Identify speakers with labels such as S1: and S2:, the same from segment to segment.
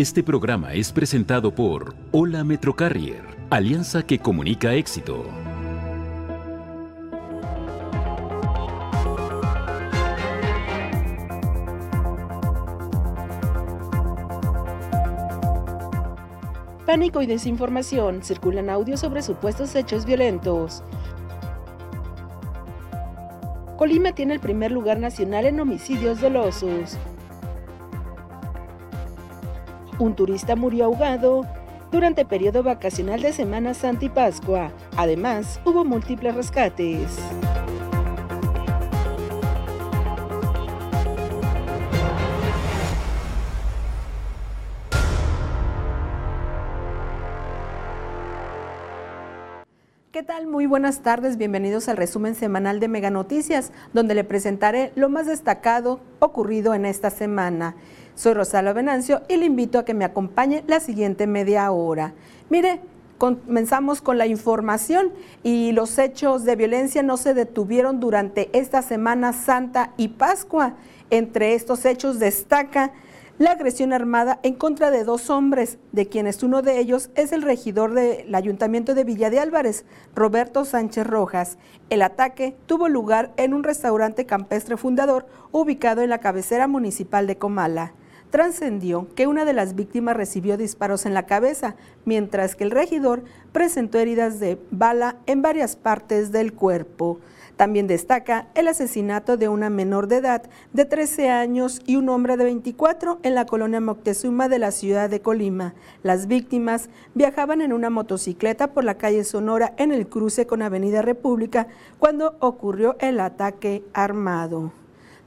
S1: Este programa es presentado por Hola Metrocarrier, alianza que comunica éxito.
S2: Pánico y desinformación. Circulan audios sobre supuestos hechos violentos. Colima tiene el primer lugar nacional en homicidios dolosos. Un turista murió ahogado durante periodo vacacional de Semana Santa y Pascua. Además, hubo múltiples rescates. ¿Qué tal? Muy buenas tardes, bienvenidos al resumen semanal de Mega Noticias, donde le presentaré lo más destacado ocurrido en esta semana. Soy Rosalba Venancio y le invito a que me acompañe la siguiente media hora. Mire, comenzamos con la información y los hechos de violencia no se detuvieron durante esta Semana Santa y Pascua. Entre estos hechos destaca la agresión armada en contra de dos hombres, de quienes uno de ellos es el regidor del Ayuntamiento de Villa de Álvarez, Roberto Sánchez Rojas. El ataque tuvo lugar en un restaurante campestre fundador ubicado en la cabecera municipal de Comala trascendió que una de las víctimas recibió disparos en la cabeza, mientras que el regidor presentó heridas de bala en varias partes del cuerpo. También destaca el asesinato de una menor de edad de 13 años y un hombre de 24 en la colonia Moctezuma de la ciudad de Colima. Las víctimas viajaban en una motocicleta por la calle Sonora en el cruce con Avenida República cuando ocurrió el ataque armado.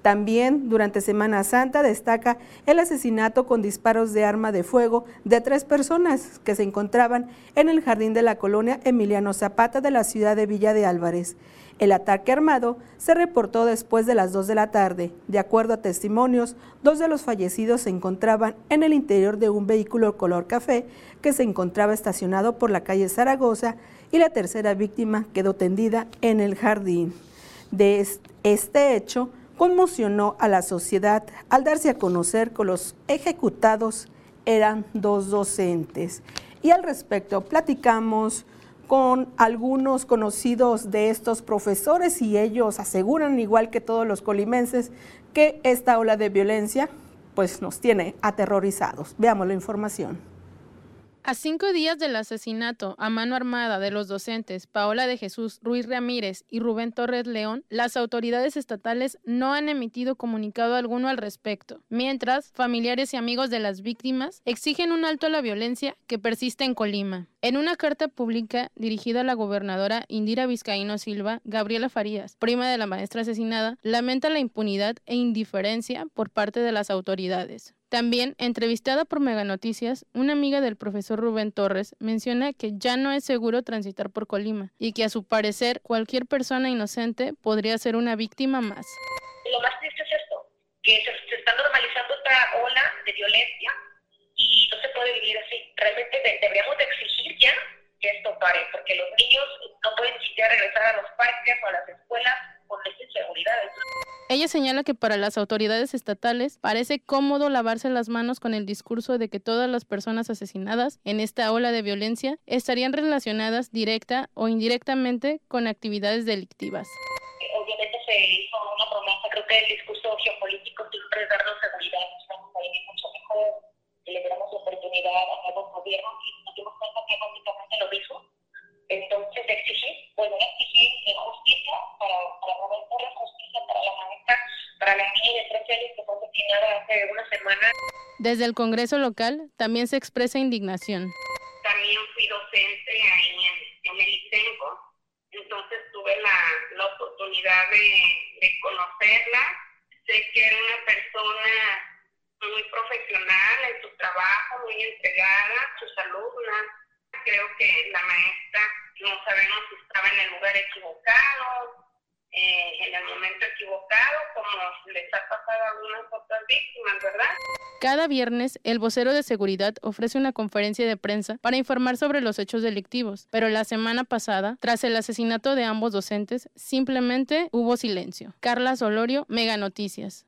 S2: También durante Semana Santa destaca el asesinato con disparos de arma de fuego de tres personas que se encontraban en el jardín de la colonia Emiliano Zapata de la ciudad de Villa de Álvarez. El ataque armado se reportó después de las 2 de la tarde. De acuerdo a testimonios, dos de los fallecidos se encontraban en el interior de un vehículo color café que se encontraba estacionado por la calle Zaragoza y la tercera víctima quedó tendida en el jardín. De este hecho, conmocionó a la sociedad al darse a conocer que los ejecutados eran dos docentes. Y al respecto platicamos con algunos conocidos de estos profesores y ellos aseguran, igual que todos los colimenses, que esta ola de violencia pues nos tiene aterrorizados. Veamos la información.
S3: A cinco días del asesinato a mano armada de los docentes Paola de Jesús Ruiz Ramírez y Rubén Torres León, las autoridades estatales no han emitido comunicado alguno al respecto, mientras familiares y amigos de las víctimas exigen un alto a la violencia que persiste en Colima. En una carta pública dirigida a la gobernadora Indira Vizcaíno Silva, Gabriela Farías, prima de la maestra asesinada, lamenta la impunidad e indiferencia por parte de las autoridades. También, entrevistada por Mega Noticias, una amiga del profesor Rubén Torres menciona que ya no es seguro transitar por Colima y que a su parecer cualquier persona inocente podría ser una víctima más.
S4: Lo más triste es esto, que se, está normalizando esta ola de violencia y no se puede vivir así. Realmente deberíamos de exigir ya que esto pare, porque los niños no pueden siquiera regresar a los parques o a las escuelas con esta inseguridad.
S3: Ella señala que para las autoridades estatales parece cómodo lavarse las manos con el discurso de que todas las personas asesinadas en esta ola de violencia estarían relacionadas directa o indirectamente con actividades delictivas.
S4: Obviamente se hizo una promesa, creo que el discurso geopolítico siempre es darnos seguridad, estamos ahí mucho mejor, le damos oportunidad a nuevos gobiernos y nos dimos cuenta que básicamente lo mismo. Entonces exigir, bueno, exigir justicia para, para Roberto, justicia para la maestra, para la niña de 13 años que fue asesinada hace una semana.
S3: Desde el Congreso local también se expresa indignación.
S4: También fui docente ahí en, en el ICENCO, entonces tuve la, la oportunidad de, de conocerla. Sé que era una persona muy profesional en su trabajo, muy entregada, sus alumnas. Creo que la maestra no sabemos si estaba en el lugar equivocado, eh, en el momento equivocado, como les ha pasado a algunas otras víctimas, ¿verdad?
S3: Cada viernes, el vocero de seguridad ofrece una conferencia de prensa para informar sobre los hechos delictivos, pero la semana pasada, tras el asesinato de ambos docentes, simplemente hubo silencio. Carla Solorio, Mega Noticias.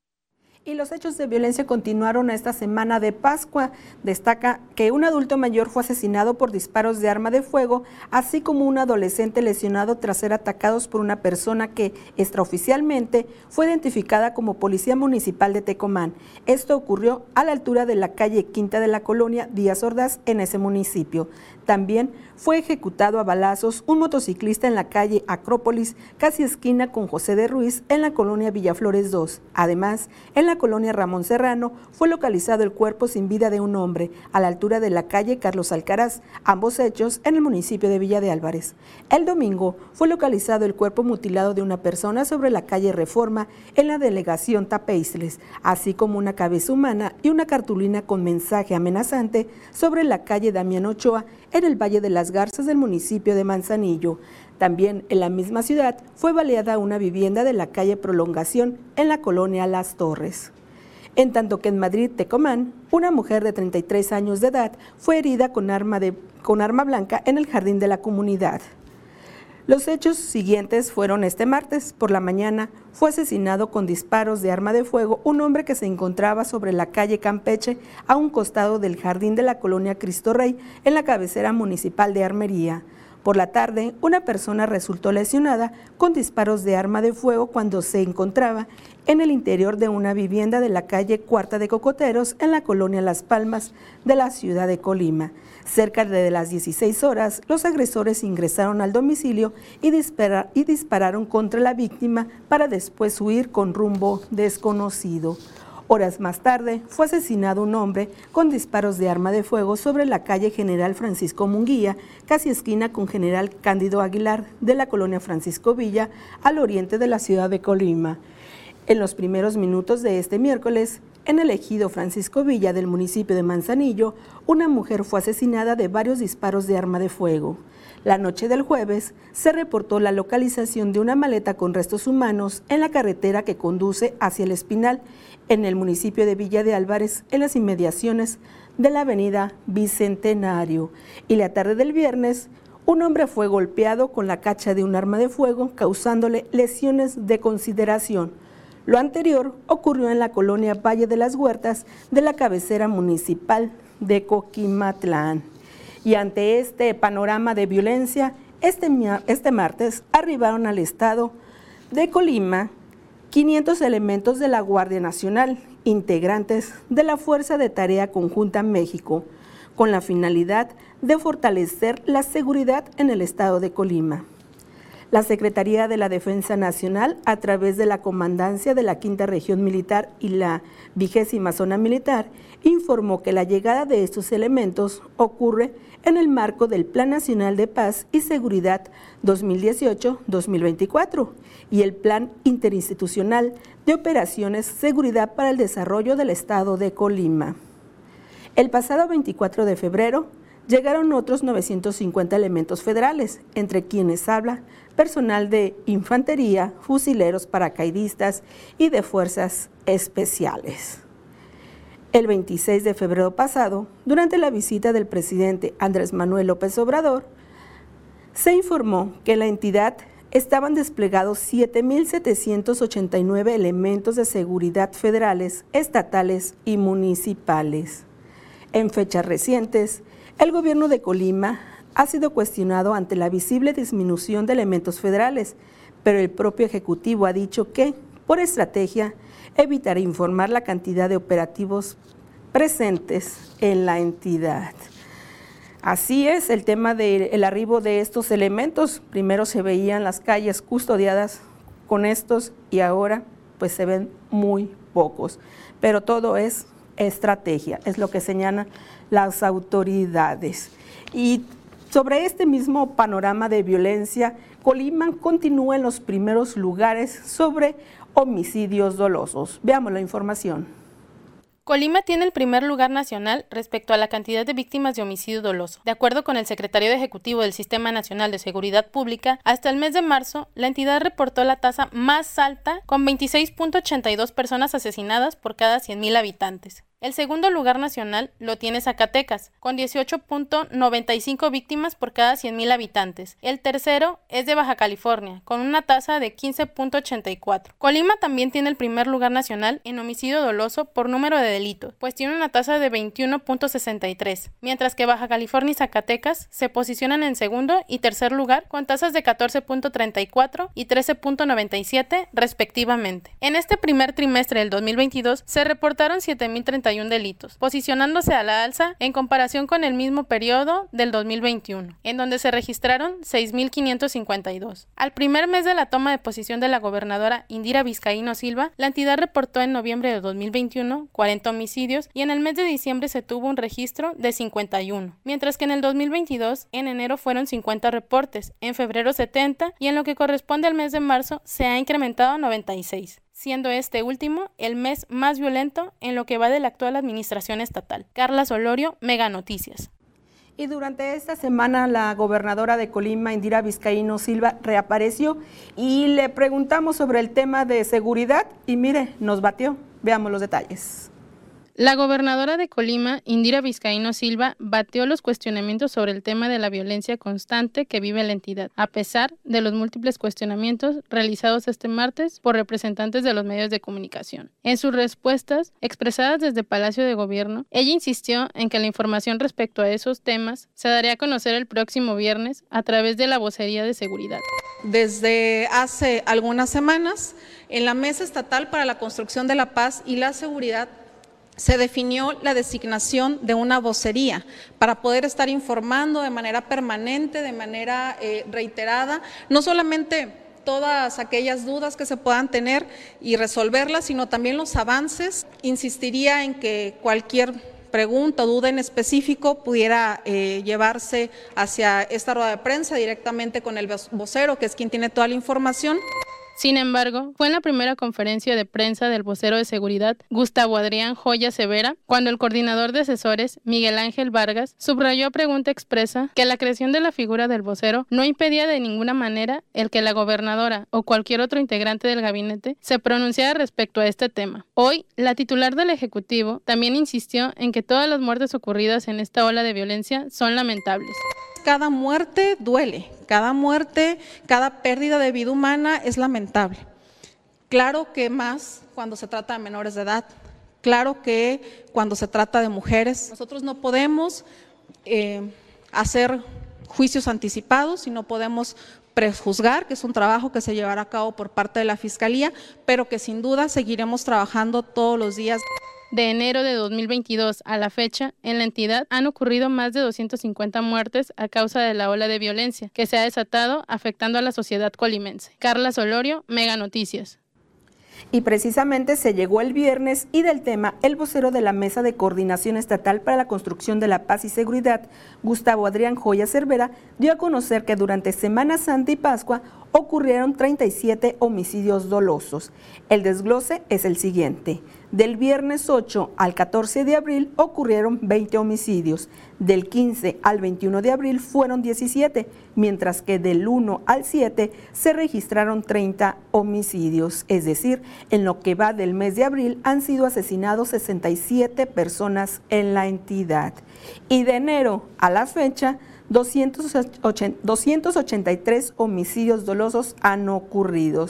S2: Y los hechos de violencia continuaron esta semana de Pascua. Destaca que un adulto mayor fue asesinado por disparos de arma de fuego, así como un adolescente lesionado tras ser atacados por una persona que extraoficialmente fue identificada como policía municipal de Tecomán. Esto ocurrió a la altura de la calle Quinta de la Colonia Díaz Ordaz en ese municipio. También fue ejecutado a balazos un motociclista en la calle Acrópolis, casi esquina con José de Ruiz, en la colonia Villaflores 2. Además, en la colonia Ramón Serrano fue localizado el cuerpo sin vida de un hombre a la altura de la calle Carlos Alcaraz, ambos hechos en el municipio de Villa de Álvarez. El domingo fue localizado el cuerpo mutilado de una persona sobre la calle Reforma en la delegación Tapeisles, así como una cabeza humana y una cartulina con mensaje amenazante sobre la calle Damián Ochoa en el Valle de las Garzas del municipio de Manzanillo. También en la misma ciudad fue baleada una vivienda de la calle Prolongación en la colonia Las Torres. En tanto que en Madrid, Tecomán, una mujer de 33 años de edad fue herida con arma, de, con arma blanca en el jardín de la comunidad. Los hechos siguientes fueron este martes. Por la mañana fue asesinado con disparos de arma de fuego un hombre que se encontraba sobre la calle Campeche a un costado del jardín de la colonia Cristo Rey en la cabecera municipal de Armería. Por la tarde, una persona resultó lesionada con disparos de arma de fuego cuando se encontraba en el interior de una vivienda de la calle Cuarta de Cocoteros en la colonia Las Palmas de la ciudad de Colima. Cerca de las 16 horas, los agresores ingresaron al domicilio y, dispararon contra la víctima para después huir con rumbo desconocido. Horas más tarde fue asesinado un hombre con disparos de arma de fuego sobre la calle General Francisco Munguía, casi esquina con General Cándido Aguilar de la colonia Francisco Villa, al oriente de la ciudad de Colima. En los primeros minutos de este miércoles, en el ejido Francisco Villa del municipio de Manzanillo, una mujer fue asesinada de varios disparos de arma de fuego. La noche del jueves se reportó la localización de una maleta con restos humanos en la carretera que conduce hacia el Espinal, en el municipio de Villa de Álvarez, en las inmediaciones de la avenida Bicentenario. Y la tarde del viernes, un hombre fue golpeado con la cacha de un arma de fuego, causándole lesiones de consideración. Lo anterior ocurrió en la colonia Valle de las Huertas de la cabecera municipal de Coquimatlán. Y ante este panorama de violencia, este, este martes arribaron al estado de Colima 500 elementos de la Guardia Nacional, integrantes de la Fuerza de Tarea Conjunta México, con la finalidad de fortalecer la seguridad en el estado de Colima. La Secretaría de la Defensa Nacional, a través de la Comandancia de la Quinta Región Militar y la Vigésima Zona Militar, informó que la llegada de estos elementos ocurre en el marco del Plan Nacional de Paz y Seguridad 2018-2024 y el Plan Interinstitucional de Operaciones Seguridad para el Desarrollo del Estado de Colima. El pasado 24 de febrero, llegaron otros 950 elementos federales, entre quienes habla personal de infantería, fusileros, paracaidistas y de fuerzas especiales. El 26 de febrero pasado, durante la visita del presidente Andrés Manuel López Obrador, se informó que en la entidad estaban desplegados 7.789 elementos de seguridad federales, estatales y municipales. En fechas recientes, el gobierno de Colima ha sido cuestionado ante la visible disminución de elementos federales, pero el propio Ejecutivo ha dicho que, por estrategia, evitará informar la cantidad de operativos presentes en la entidad. Así es el tema del arribo de estos elementos. Primero se veían las calles custodiadas con estos y ahora pues se ven muy pocos. Pero todo es estrategia, es lo que señalan las autoridades. Y sobre este mismo panorama de violencia, Colima continúa en los primeros lugares sobre homicidios dolosos. Veamos la información.
S3: Colima tiene el primer lugar nacional respecto a la cantidad de víctimas de homicidio doloso. De acuerdo con el secretario Ejecutivo del Sistema Nacional de Seguridad Pública, hasta el mes de marzo, la entidad reportó la tasa más alta con 26.82 personas asesinadas por cada 100.000 habitantes. El segundo lugar nacional lo tiene Zacatecas, con 18.95 víctimas por cada 100.000 habitantes. El tercero es de Baja California, con una tasa de 15.84. Colima también tiene el primer lugar nacional en homicidio doloso por número de delitos, pues tiene una tasa de 21.63, mientras que Baja California y Zacatecas se posicionan en segundo y tercer lugar con tasas de 14.34 y 13.97 respectivamente. En este primer trimestre del 2022 se reportaron 7.031 delitos, posicionándose a la alza en comparación con el mismo periodo del 2021, en donde se registraron 6.552. Al primer mes de la toma de posición de la gobernadora Indira Vizcaíno Silva, la entidad reportó en noviembre de 2021 40 homicidios y en el mes de diciembre se tuvo un registro de 51, mientras que en el 2022 en enero fueron 50 reportes, en febrero 70 y en lo que corresponde al mes de marzo se ha incrementado a 96 siendo este último el mes más violento en lo que va de la actual administración estatal. Carla Solorio, Mega Noticias.
S2: Y durante esta semana la gobernadora de Colima, Indira Vizcaíno Silva, reapareció y le preguntamos sobre el tema de seguridad y mire, nos batió. Veamos los detalles.
S3: La gobernadora de Colima, Indira Vizcaíno Silva, bateó los cuestionamientos sobre el tema de la violencia constante que vive la entidad, a pesar de los múltiples cuestionamientos realizados este martes por representantes de los medios de comunicación. En sus respuestas, expresadas desde Palacio de Gobierno, ella insistió en que la información respecto a esos temas se daría a conocer el próximo viernes a través de la vocería de seguridad.
S5: Desde hace algunas semanas, en la Mesa Estatal para la Construcción de la Paz y la Seguridad se definió la designación de una vocería para poder estar informando de manera permanente, de manera eh, reiterada, no solamente todas aquellas dudas que se puedan tener y resolverlas, sino también los avances. Insistiría en que cualquier pregunta o duda en específico pudiera eh, llevarse hacia esta rueda de prensa directamente con el vocero, que es quien tiene toda la información.
S3: Sin embargo, fue en la primera conferencia de prensa del vocero de seguridad, Gustavo Adrián Joya Severa, cuando el coordinador de asesores, Miguel Ángel Vargas, subrayó a pregunta expresa que la creación de la figura del vocero no impedía de ninguna manera el que la gobernadora o cualquier otro integrante del gabinete se pronunciara respecto a este tema. Hoy, la titular del Ejecutivo también insistió en que todas las muertes ocurridas en esta ola de violencia son lamentables
S5: cada muerte duele, cada muerte, cada pérdida de vida humana es lamentable. Claro que más cuando se trata de menores de edad, claro que cuando se trata de mujeres. Nosotros no podemos eh, hacer juicios anticipados y no podemos prejuzgar, que es un trabajo que se llevará a cabo por parte de la Fiscalía, pero que sin duda seguiremos trabajando todos los días.
S3: De enero de 2022 a la fecha, en la entidad han ocurrido más de 250 muertes a causa de la ola de violencia que se ha desatado afectando a la sociedad colimense. Carla Solorio, Mega Noticias.
S2: Y precisamente se llegó el viernes y del tema, el vocero de la Mesa de Coordinación Estatal para la Construcción de la Paz y Seguridad, Gustavo Adrián Joya Cervera, dio a conocer que durante Semana Santa y Pascua ocurrieron 37 homicidios dolosos. El desglose es el siguiente. Del viernes 8 al 14 de abril ocurrieron 20 homicidios. Del 15 al 21 de abril fueron 17, mientras que del 1 al 7 se registraron 30 homicidios. Es decir, en lo que va del mes de abril han sido asesinados 67 personas en la entidad. Y de enero a la fecha, 283 homicidios dolosos han ocurrido.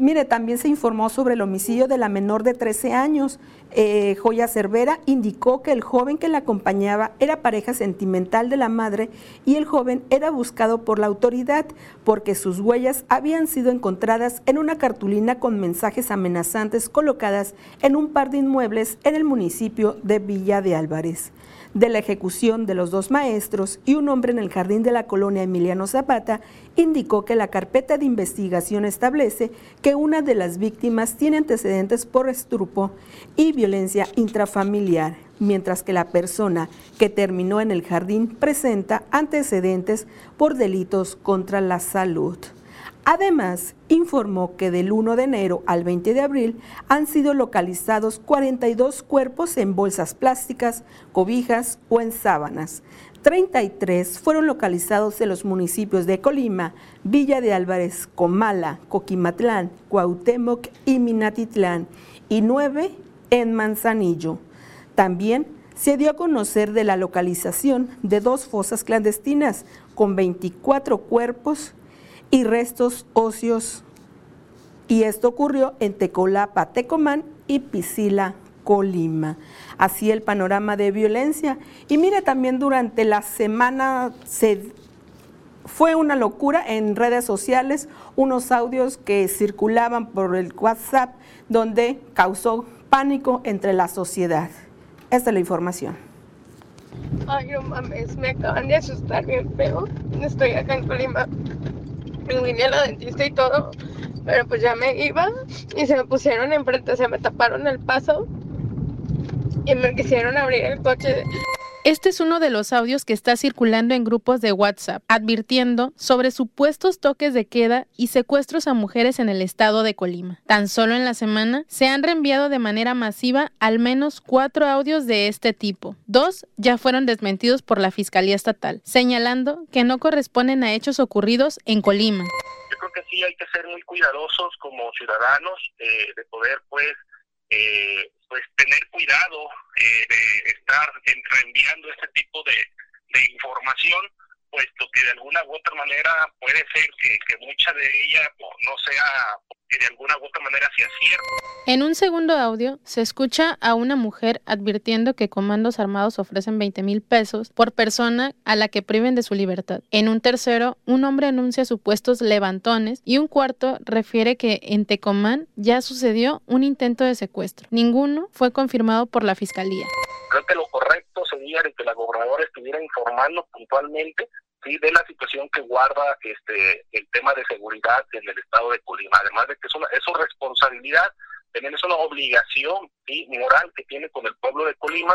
S2: Mire, también se informó sobre el homicidio de la menor de 13 años. Eh, Joya Cervera indicó que el joven que la acompañaba era pareja sentimental de la madre y el joven era buscado por la autoridad porque sus huellas habían sido encontradas en una cartulina con mensajes amenazantes colocadas en un par de inmuebles en el municipio de Villa de Álvarez de la ejecución de los dos maestros y un hombre en el jardín de la colonia Emiliano Zapata, indicó que la carpeta de investigación establece que una de las víctimas tiene antecedentes por estrupo y violencia intrafamiliar, mientras que la persona que terminó en el jardín presenta antecedentes por delitos contra la salud. Además, informó que del 1 de enero al 20 de abril han sido localizados 42 cuerpos en bolsas plásticas, cobijas o en sábanas. 33 fueron localizados en los municipios de Colima, Villa de Álvarez, Comala, Coquimatlán, Cuauhtémoc y Minatitlán y 9 en Manzanillo. También se dio a conocer de la localización de dos fosas clandestinas con 24 cuerpos y restos óseos. Y esto ocurrió en Tecolapa, Tecomán y Pisila, Colima. Así el panorama de violencia. Y mire, también durante la semana se fue una locura en redes sociales, unos audios que circulaban por el WhatsApp donde causó pánico entre la sociedad. Esta es la información.
S6: Ay, no mames, me acaban de asustar bien feo. Estoy acá en Colima. Vine a la dentista y todo, pero pues ya me iba y se me pusieron enfrente, se me taparon el paso y me quisieron abrir el coche.
S3: Este es uno de los audios que está circulando en grupos de WhatsApp, advirtiendo sobre supuestos toques de queda y secuestros a mujeres en el estado de Colima. Tan solo en la semana se han reenviado de manera masiva al menos cuatro audios de este tipo. Dos ya fueron desmentidos por la Fiscalía Estatal, señalando que no corresponden a hechos ocurridos en Colima.
S7: Yo creo que sí hay que ser muy cuidadosos como ciudadanos eh, de poder pues eh, pues tener cuidado eh, de estar reenviando este tipo de, información, puesto que de alguna u otra manera puede ser que, mucha de ella no sea que de alguna u otra manera sea cierto.
S3: En un segundo audio se escucha a una mujer advirtiendo que comandos armados ofrecen 20 mil pesos por persona a la que priven de su libertad. En un tercero, un hombre anuncia supuestos levantones y un cuarto refiere que en Tecomán ya sucedió un intento de secuestro. Ninguno fue confirmado por la fiscalía.
S7: Creo que lo correcto sería que la gobernadora estuviera informando puntualmente de la situación que guarda este el tema de seguridad en el estado de Colima. Además de que es, una, es su responsabilidad, también es una obligación ¿sí? moral que tiene con el pueblo de Colima.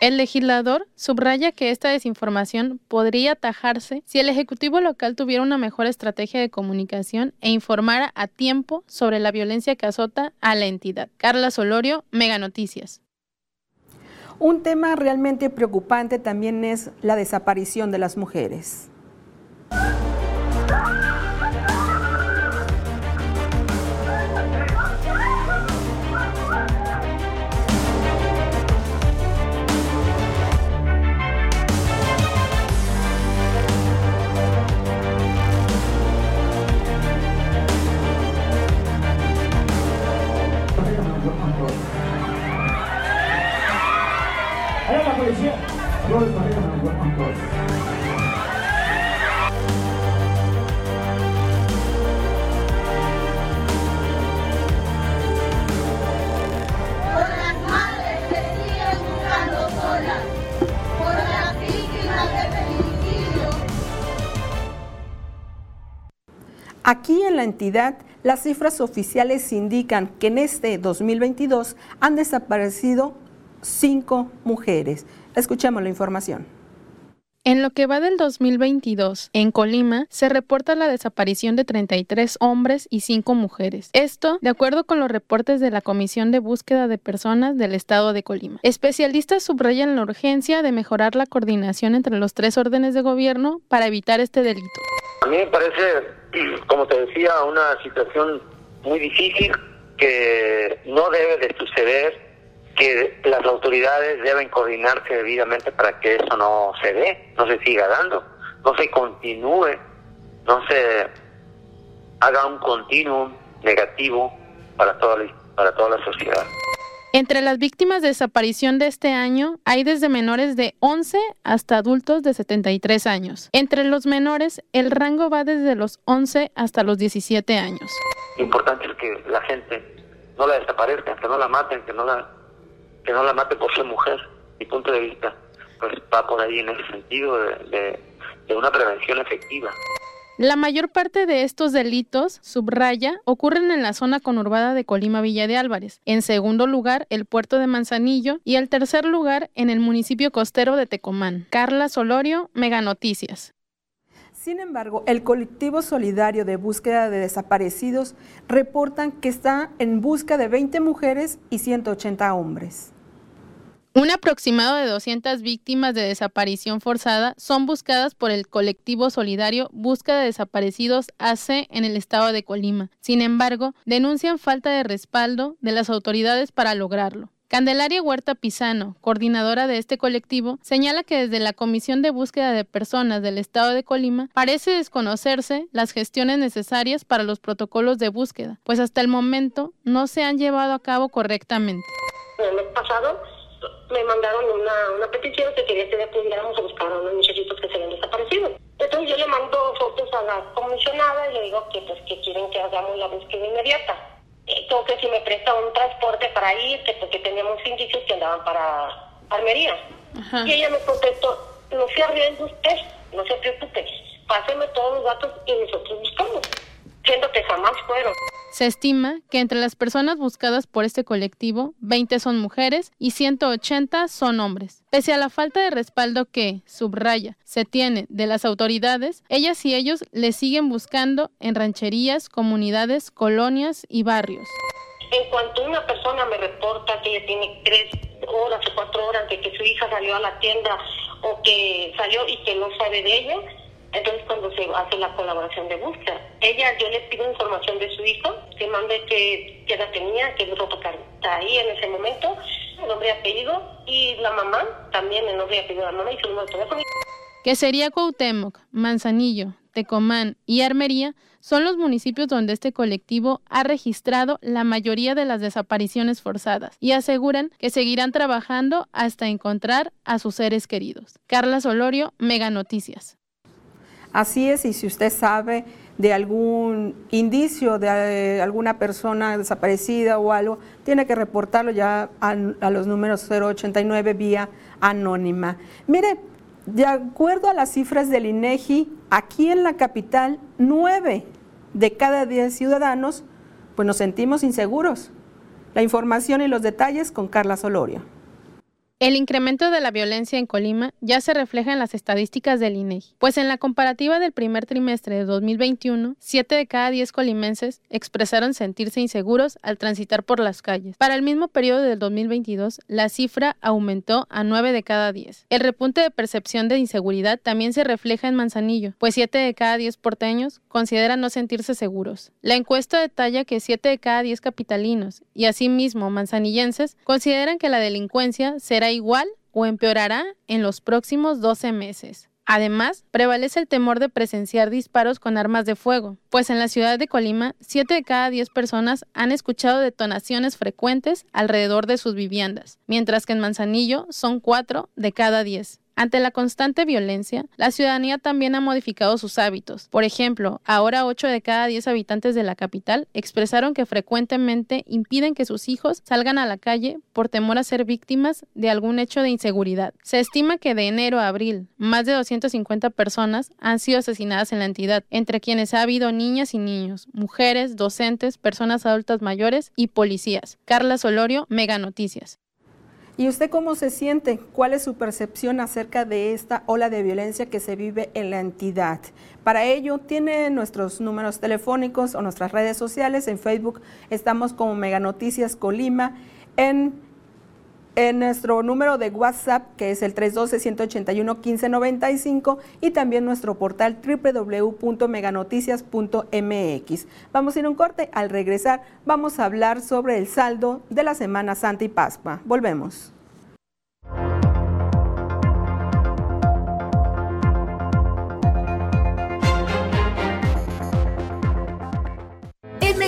S3: El legislador subraya que esta desinformación podría atajarse si el Ejecutivo local tuviera una mejor estrategia de comunicación e informara a tiempo sobre la violencia que azota a la entidad. Carla Solorio, Mega Noticias.
S2: Un tema realmente preocupante también es la desaparición de las mujeres. En la entidad, las cifras oficiales indican que en este 2022 han desaparecido cinco mujeres. Escuchemos la información.
S3: En lo que va del 2022, en Colima se reporta la desaparición de 33 hombres y 5 mujeres. Esto de acuerdo con los reportes de la Comisión de Búsqueda de Personas del Estado de Colima. Especialistas subrayan la urgencia de mejorar la coordinación entre los tres órdenes de gobierno para evitar este delito.
S8: A mí me parece, como te decía, una situación muy difícil que no debe de suceder que las autoridades deben coordinarse debidamente para que eso no se dé, no se siga dando, no se continúe, no se haga un continuo negativo para toda la, para toda la sociedad.
S3: Entre las víctimas de desaparición de este año hay desde menores de 11 hasta adultos de 73 años. Entre los menores, el rango va desde los 11 hasta los 17 años.
S8: Importante es que la gente no la desaparezca, que no la maten, que no la que no la mate por ser mujer. Mi punto de vista pues va por ahí en ese sentido de, de una prevención efectiva.
S3: La mayor parte de estos delitos, subraya, ocurren en la zona conurbada de Colima Villa de Álvarez. En segundo lugar, el puerto de Manzanillo y el tercer lugar en el municipio costero de Tecomán. Carla Solorio, Mega Noticias.
S2: Sin embargo, el colectivo solidario de búsqueda de desaparecidos reportan que está en busca de 20 mujeres y 180 hombres.
S3: Un aproximado de 200 víctimas de desaparición forzada son buscadas por el colectivo solidario Busca de Desaparecidos AC en el estado de Colima. Sin embargo, denuncian falta de respaldo de las autoridades para lograrlo. Candelaria Huerta Pisano, coordinadora de este colectivo, señala que desde la Comisión de Búsqueda de Personas del Estado de Colima parece desconocerse las gestiones necesarias para los protocolos de búsqueda, pues hasta el momento no se han llevado a cabo correctamente.
S4: El mes pasado me mandaron una, petición que quería que pudiéramos buscar a unos muchachitos que se habían desaparecido. Entonces yo le mando fotos a la comisionada y le digo que pues que quieren que hagamos la búsqueda inmediata. Entonces si me presta un transporte para ir, porque teníamos indicios que andaban para Armería. Y ella me contestó, no se arriesgue usted, no se preocupe, páseme todos los datos y nosotros buscamos, siendo que jamás fueron.
S3: Se estima que entre las personas buscadas por este colectivo, 20 son mujeres y 180 son hombres. Pese a la falta de respaldo que, subraya, se tiene de las autoridades, ellas y ellos le siguen buscando en rancherías, comunidades, colonias y barrios.
S4: En cuanto una persona me reporta que ella tiene tres horas o cuatro horas de que su hija salió a la tienda o que salió y que no sabe de ella, entonces, cuando se hace la colaboración de búsqueda, ella, yo le pido información de su hijo, que mande qué, edad tenía, qué grupo está ahí en ese momento, nombre y apellido, y la mamá, también el nombre y apellido de la mamá y su número de teléfono.
S3: Que sería Cuauhtémoc, Manzanillo, Tecomán y Armería son los municipios donde este colectivo ha registrado la mayoría de las desapariciones forzadas y aseguran que seguirán trabajando hasta encontrar a sus seres queridos. Carla Solorio, Mega Noticias.
S2: Así es, y si usted sabe de algún indicio de eh, alguna persona desaparecida o algo, tiene que reportarlo ya a, los números 089 vía anónima. Mire, de acuerdo a las cifras del INEGI, aquí en la capital, nueve de cada diez ciudadanos pues nos sentimos inseguros. La información y los detalles con Carla Solorio.
S3: El incremento de la violencia en Colima ya se refleja en las estadísticas del INEGI, e pues en la comparativa del primer trimestre de 2021, 7 de cada 10 colimenses expresaron sentirse inseguros al transitar por las calles. Para el mismo periodo del 2022, la cifra aumentó a 9 de cada 10. El repunte de percepción de inseguridad también se refleja en Manzanillo, pues 7 de cada 10 porteños consideran no sentirse seguros. La encuesta detalla que 7 de cada 10 capitalinos y asimismo manzanillenses consideran que la delincuencia será igual o empeorará en los próximos 12 meses. Además, prevalece el temor de presenciar disparos con armas de fuego, pues en la ciudad de Colima, 7 de cada 10 personas han escuchado detonaciones frecuentes alrededor de sus viviendas, mientras que en Manzanillo son 4 de cada 10. Ante la constante violencia, la ciudadanía también ha modificado sus hábitos. Por ejemplo, ahora 8 de cada 10 habitantes de la capital expresaron que frecuentemente impiden que sus hijos salgan a la calle por temor a ser víctimas de algún hecho de inseguridad. Se estima que de enero a abril, más de 250 personas han sido asesinadas en la entidad, entre quienes ha habido niñas y niños, mujeres, docentes, personas adultas mayores y policías. Carla Solorio, Mega Noticias.
S2: ¿Y usted cómo se siente? ¿Cuál es su percepción acerca de esta ola de violencia que se vive en la entidad? Para ello, tiene nuestros números telefónicos o nuestras redes sociales. En Facebook estamos como Mega Noticias Colima. En, en nuestro número de WhatsApp, que es el 312-181-1595, y también nuestro portal www.meganoticias.mx. Vamos a ir a un corte. Al regresar, vamos a hablar sobre el saldo de la Semana Santa y Pascua. Volvemos.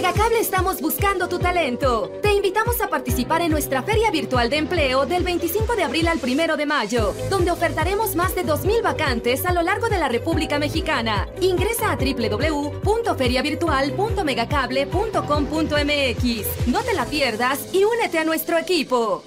S9: Megacable estamos buscando tu talento. Te invitamos a participar en nuestra Feria Virtual de Empleo del 25 de abril al 1 de mayo, donde ofertaremos más de 2.000 vacantes a lo largo de la República Mexicana. Ingresa a www.feriavirtual.megacable.com.mx. No te la pierdas y únete a nuestro equipo.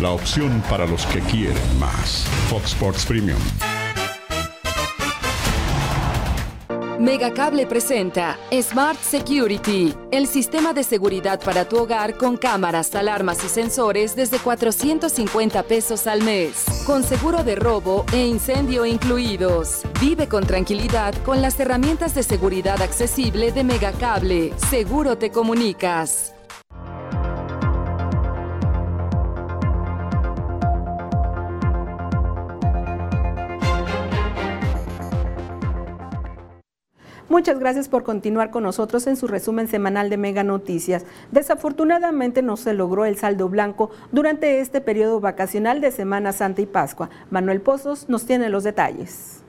S10: La opción para los que quieren más. Fox Sports Premium.
S9: Megacable presenta Smart Security, el sistema de seguridad para tu hogar con cámaras, alarmas y sensores desde 450 pesos al mes, con seguro de robo e incendio incluidos. Vive con tranquilidad con las herramientas de seguridad accesible de Megacable. Seguro te comunicas.
S2: Muchas gracias por continuar con nosotros en su resumen semanal de Mega Noticias. Desafortunadamente no se logró el saldo blanco durante este periodo vacacional de Semana Santa y Pascua. Manuel Pozos nos tiene los detalles.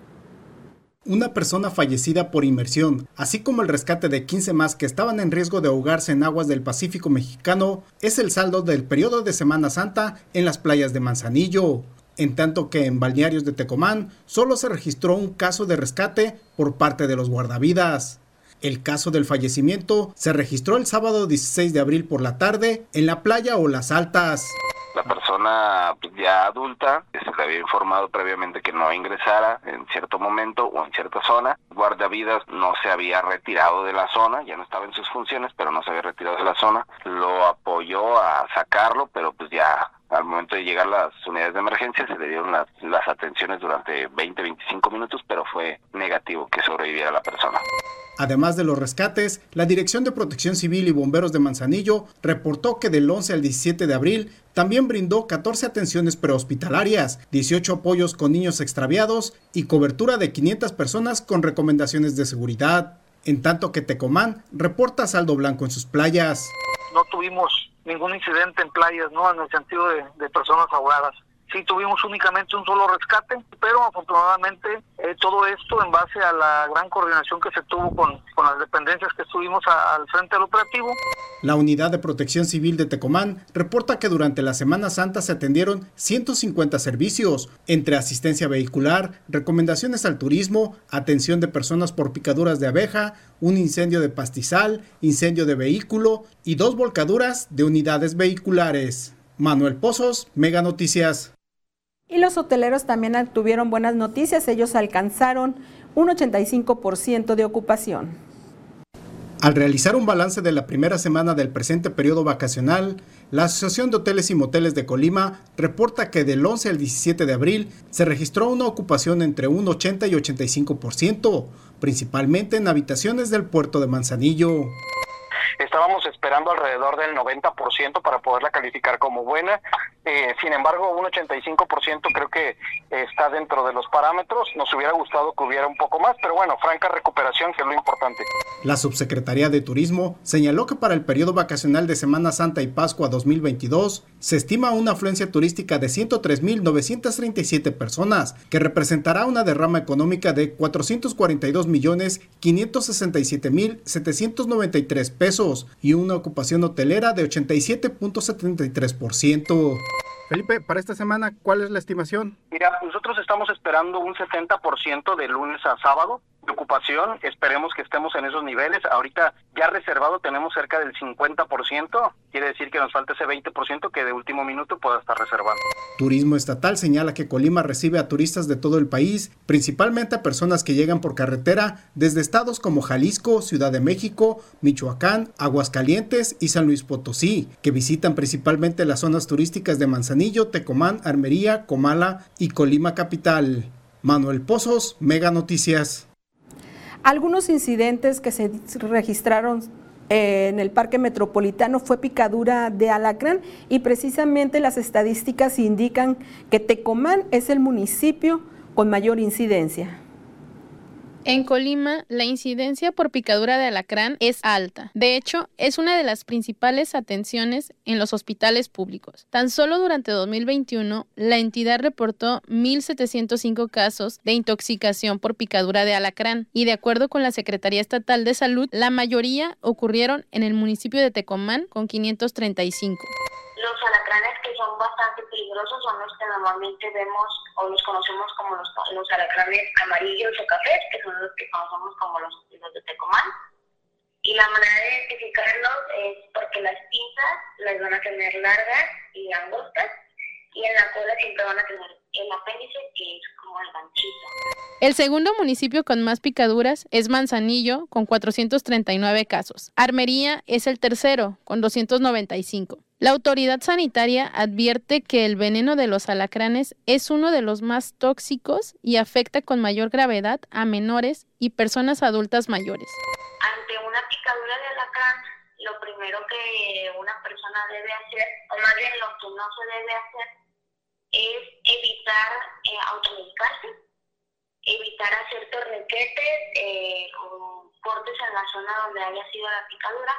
S11: Una persona fallecida por inmersión, así como el rescate de 15 más que estaban en riesgo de ahogarse en aguas del Pacífico mexicano, es el saldo del periodo de Semana Santa en las playas de Manzanillo en tanto que en balnearios de Tecomán solo se registró un caso de rescate por parte de los guardavidas. El caso del fallecimiento se registró el sábado 16 de abril por la tarde en la playa Olas Altas.
S12: La persona pues, ya adulta se había informado previamente que no ingresara en cierto momento o en cierta zona. Guardavidas no se había retirado de la zona, ya no estaba en sus funciones, pero no se había retirado de la zona. Lo apoyó a sacarlo, pero pues ya al momento de llegar las unidades de emergencia se le dieron las, las atenciones durante 20-25 minutos, pero fue negativo que sobreviviera la persona.
S11: Además de los rescates, la Dirección de Protección Civil y Bomberos de Manzanillo reportó que del 11 al 17 de abril también brindó 14 atenciones prehospitalarias, 18 apoyos con niños extraviados y cobertura de 500 personas con recomendaciones de seguridad. En tanto que Tecomán reporta saldo blanco en sus playas.
S13: No tuvimos ningún incidente en playas, ¿no? En el sentido de, de personas ahogadas. Sí tuvimos únicamente un solo rescate, pero afortunadamente eh, todo esto en base a la gran coordinación que se tuvo con, con las dependencias que estuvimos al frente del operativo.
S11: La Unidad de Protección Civil de Tecomán reporta que durante la Semana Santa se atendieron 150 servicios, entre asistencia vehicular, recomendaciones al turismo, atención de personas por picaduras de abeja, un incendio de pastizal, incendio de vehículo y dos volcaduras de unidades vehiculares. Manuel Pozos, Mega Noticias.
S2: Y los hoteleros también tuvieron buenas noticias, ellos alcanzaron un 85% de ocupación.
S11: Al realizar un balance de la primera semana del presente periodo vacacional, la Asociación de Hoteles y Moteles de Colima reporta que del 11 al 17 de abril se registró una ocupación entre un 80 y 85%, principalmente en habitaciones del puerto de Manzanillo.
S14: Estábamos esperando alrededor del 90% para poderla calificar como buena. Eh, sin embargo, un 85% creo que está dentro de los parámetros. Nos hubiera gustado que hubiera un poco más, pero bueno, franca recuperación, que es lo importante.
S11: La Subsecretaría de Turismo señaló que para el periodo vacacional de Semana Santa y Pascua 2022 se estima una afluencia turística de 103.937 personas, que representará una derrama económica de 442.567.793 pesos y una ocupación hotelera de 87.73%. Felipe, para esta semana, ¿cuál es la estimación?
S14: Mira, nosotros estamos esperando un 70% de lunes a sábado ocupación. Esperemos que estemos en esos niveles. Ahorita ya reservado tenemos cerca del 50%. Quiere decir que nos falta ese 20% que de último minuto pueda estar reservando.
S11: Turismo Estatal señala que Colima recibe a turistas de todo el país, principalmente a personas que llegan por carretera desde estados como Jalisco, Ciudad de México, Michoacán, Aguascalientes y San Luis Potosí, que visitan principalmente las zonas turísticas de Manzanillo, Tecomán, Armería, Comala y Colima Capital. Manuel Pozos, Mega Noticias.
S2: Algunos incidentes que se registraron eh, en el Parque Metropolitano fue picadura de alacrán y precisamente las estadísticas indican que Tecomán es el municipio con mayor incidencia.
S3: En Colima, la incidencia por picadura de alacrán es alta. De hecho, es una de las principales atenciones en los hospitales públicos. Tan solo durante 2021, la entidad reportó 1.705 casos de intoxicación por picadura de alacrán y de acuerdo con la Secretaría Estatal de Salud, la mayoría ocurrieron en el municipio de Tecomán con 535.
S4: Los alacranes que son bastante peligrosos son los que normalmente vemos o los conocemos como los, los alacranes amarillos o cafés, que son los que conocemos como los, los de Tecomán. Y la manera de identificarlos es porque las pinzas las van a tener largas y angostas y en la cola siempre van a tener el apéndice que es como el ganchito.
S3: El segundo municipio con más picaduras es Manzanillo, con 439 casos. Armería es el tercero, con 295. La autoridad sanitaria advierte que el veneno de los alacranes es uno de los más tóxicos y afecta con mayor gravedad a menores y personas adultas mayores.
S4: Ante una picadura de alacrán, lo primero que una persona debe hacer, o más bien lo que no se debe hacer, es evitar eh, automedicarse, evitar hacer torniquetes eh, o en la zona donde haya sido la picadura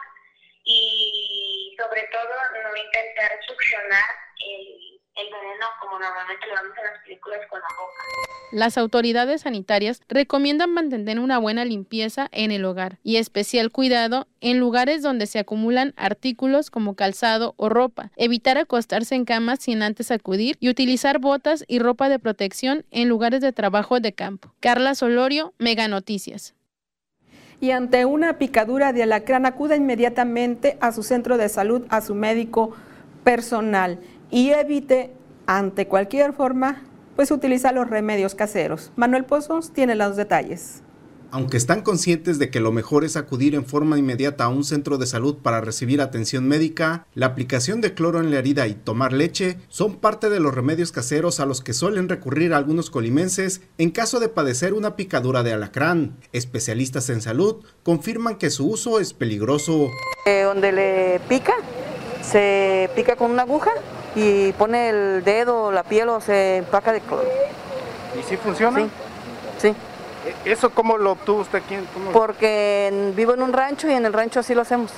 S4: y sobre todo no intentar succionar el, veneno como normalmente lo vemos en las películas con la boca.
S3: Las autoridades sanitarias recomiendan mantener una buena limpieza en el hogar y especial cuidado en lugares donde se acumulan artículos como calzado o ropa, evitar acostarse en camas sin antes acudir y utilizar botas y ropa de protección en lugares de trabajo de campo. Carla Solorio, Mega Noticias
S2: y ante una picadura de alacrán acuda inmediatamente a su centro de salud, a su médico personal y evite ante cualquier forma pues utilizar los remedios caseros. Manuel Pozos tiene los detalles.
S11: Aunque están conscientes de que lo mejor es acudir en forma inmediata a un centro de salud para recibir atención médica, la aplicación de cloro en la herida y tomar leche son parte de los remedios caseros a los que suelen recurrir algunos colimenses en caso de padecer una picadura de alacrán. Especialistas en salud confirman que su uso es peligroso.
S15: Eh, donde le pica, se pica con una aguja y pone el dedo, la piel o se empaca de cloro.
S16: ¿Y si funciona?
S15: Sí. sí.
S16: ¿Eso cómo lo obtuvo usted aquí?
S15: Porque vivo en un rancho y en el rancho así lo hacemos.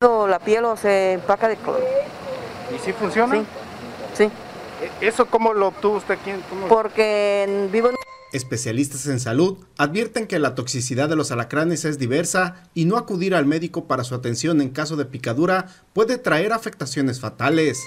S15: La piel o se empaca de cloro.
S16: ¿Y si funciona?
S15: Sí. sí.
S16: ¿Eso cómo lo obtuvo usted aquí?
S15: Porque vivo en
S11: Especialistas en salud advierten que la toxicidad de los alacranes es diversa y no acudir al médico para su atención en caso de picadura puede traer afectaciones fatales.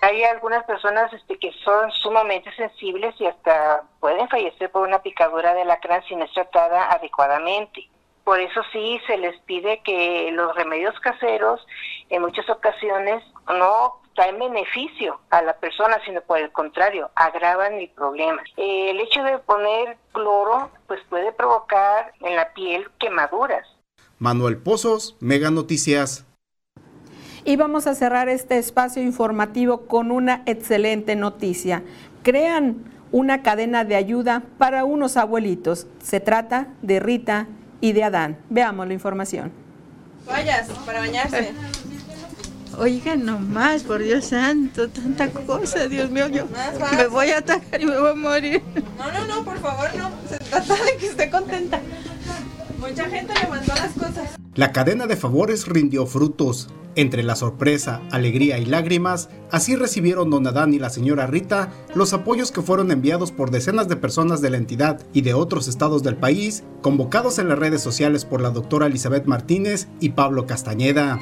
S17: Hay algunas personas este, que son sumamente sensibles y hasta pueden fallecer por una picadura de alacrán si no es tratada adecuadamente. Por eso sí se les pide que los remedios caseros en muchas ocasiones no traen beneficio a la persona, sino por el contrario, agravan el problema. el hecho de poner cloro pues puede provocar en la piel quemaduras.
S11: Manuel Pozos, Mega Noticias.
S2: Y vamos a cerrar este espacio informativo con una excelente noticia. Crean una cadena de ayuda para unos abuelitos. Se trata de Rita y de Adán. Veamos la información.
S18: Vayas para bañarse.
S19: Oigan nomás, por Dios santo, tanta cosa, Dios mío, yo me voy a atacar y me voy a morir.
S18: No, no, no, por favor, no. Se trata de que esté contenta. Mucha gente le mandó las cosas.
S11: La cadena de favores rindió frutos. Entre la sorpresa, alegría y lágrimas, así recibieron don Adán y la señora Rita los apoyos que fueron enviados por decenas de personas de la entidad y de otros estados del país, convocados en las redes sociales por la doctora Elizabeth Martínez y Pablo Castañeda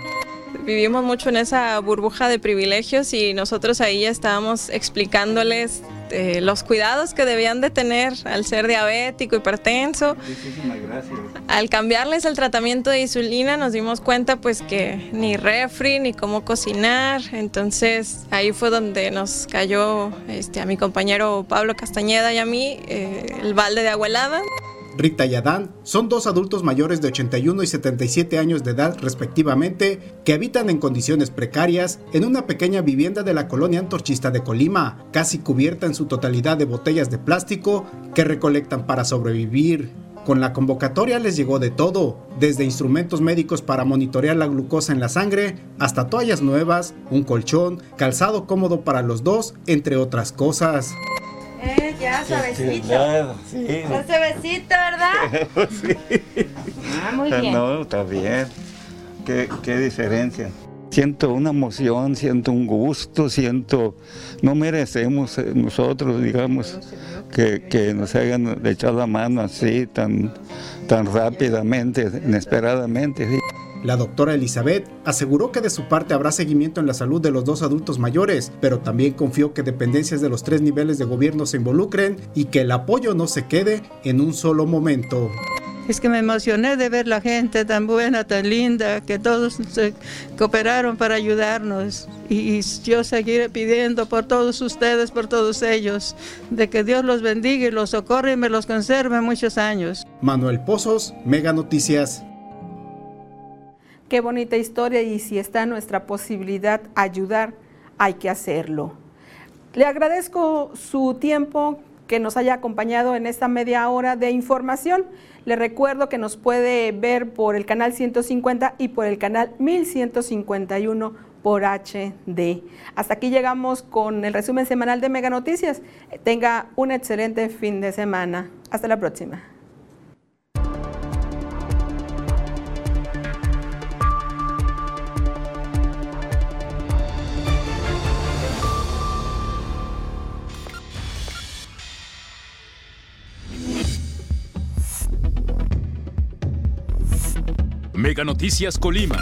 S5: vivimos mucho en esa burbuja de privilegios y nosotros ahí estábamos explicándoles eh, los cuidados que debían de tener al ser diabético, hipertenso. gracias. Al cambiarles el tratamiento de insulina nos dimos cuenta pues que ni refri ni cómo cocinar, entonces ahí fue donde nos cayó este, a mi compañero Pablo Castañeda y a mí eh, el balde de abuelada.
S11: Rita y Adán son dos adultos mayores de 81 y 77 años de edad respectivamente que habitan en condiciones precarias en una pequeña vivienda de la colonia antorchista de Colima, casi cubierta en su totalidad de botellas de plástico que recolectan para sobrevivir. Con la convocatoria les llegó de todo, desde instrumentos médicos para monitorear la glucosa en la sangre, hasta toallas nuevas, un colchón, calzado cómodo para los dos, entre otras cosas.
S18: Eh, ya, suavecito. Sí. Suavecito, ¿verdad?
S20: sí. Ah, muy bien. No, está bien. ¿Qué, qué diferencia? Siento una emoción, siento un gusto, siento, no merecemos eh, nosotros, digamos, que, que nos hayan echado la mano así, tan, tan rápidamente, inesperadamente. ¿sí?
S11: La doctora Elizabeth aseguró que de su parte habrá seguimiento en la salud de los dos adultos mayores, pero también confió que dependencias de los tres niveles de gobierno se involucren y que el apoyo no se quede en un solo momento.
S19: Es que me emocioné de ver la gente tan buena, tan linda, que todos se cooperaron para ayudarnos. Y yo seguiré pidiendo por todos ustedes, por todos ellos, de que Dios los bendiga y los socorre y me los conserve muchos años.
S11: Manuel Pozos, Mega Noticias.
S2: Qué bonita historia y si está nuestra posibilidad ayudar, hay que hacerlo. Le agradezco su tiempo que nos haya acompañado en esta media hora de información. Le recuerdo que nos puede ver por el canal 150 y por el canal 1151 por HD. Hasta aquí llegamos con el resumen semanal de Mega Noticias. Tenga un excelente fin de semana. Hasta la próxima.
S1: Noticias Colima.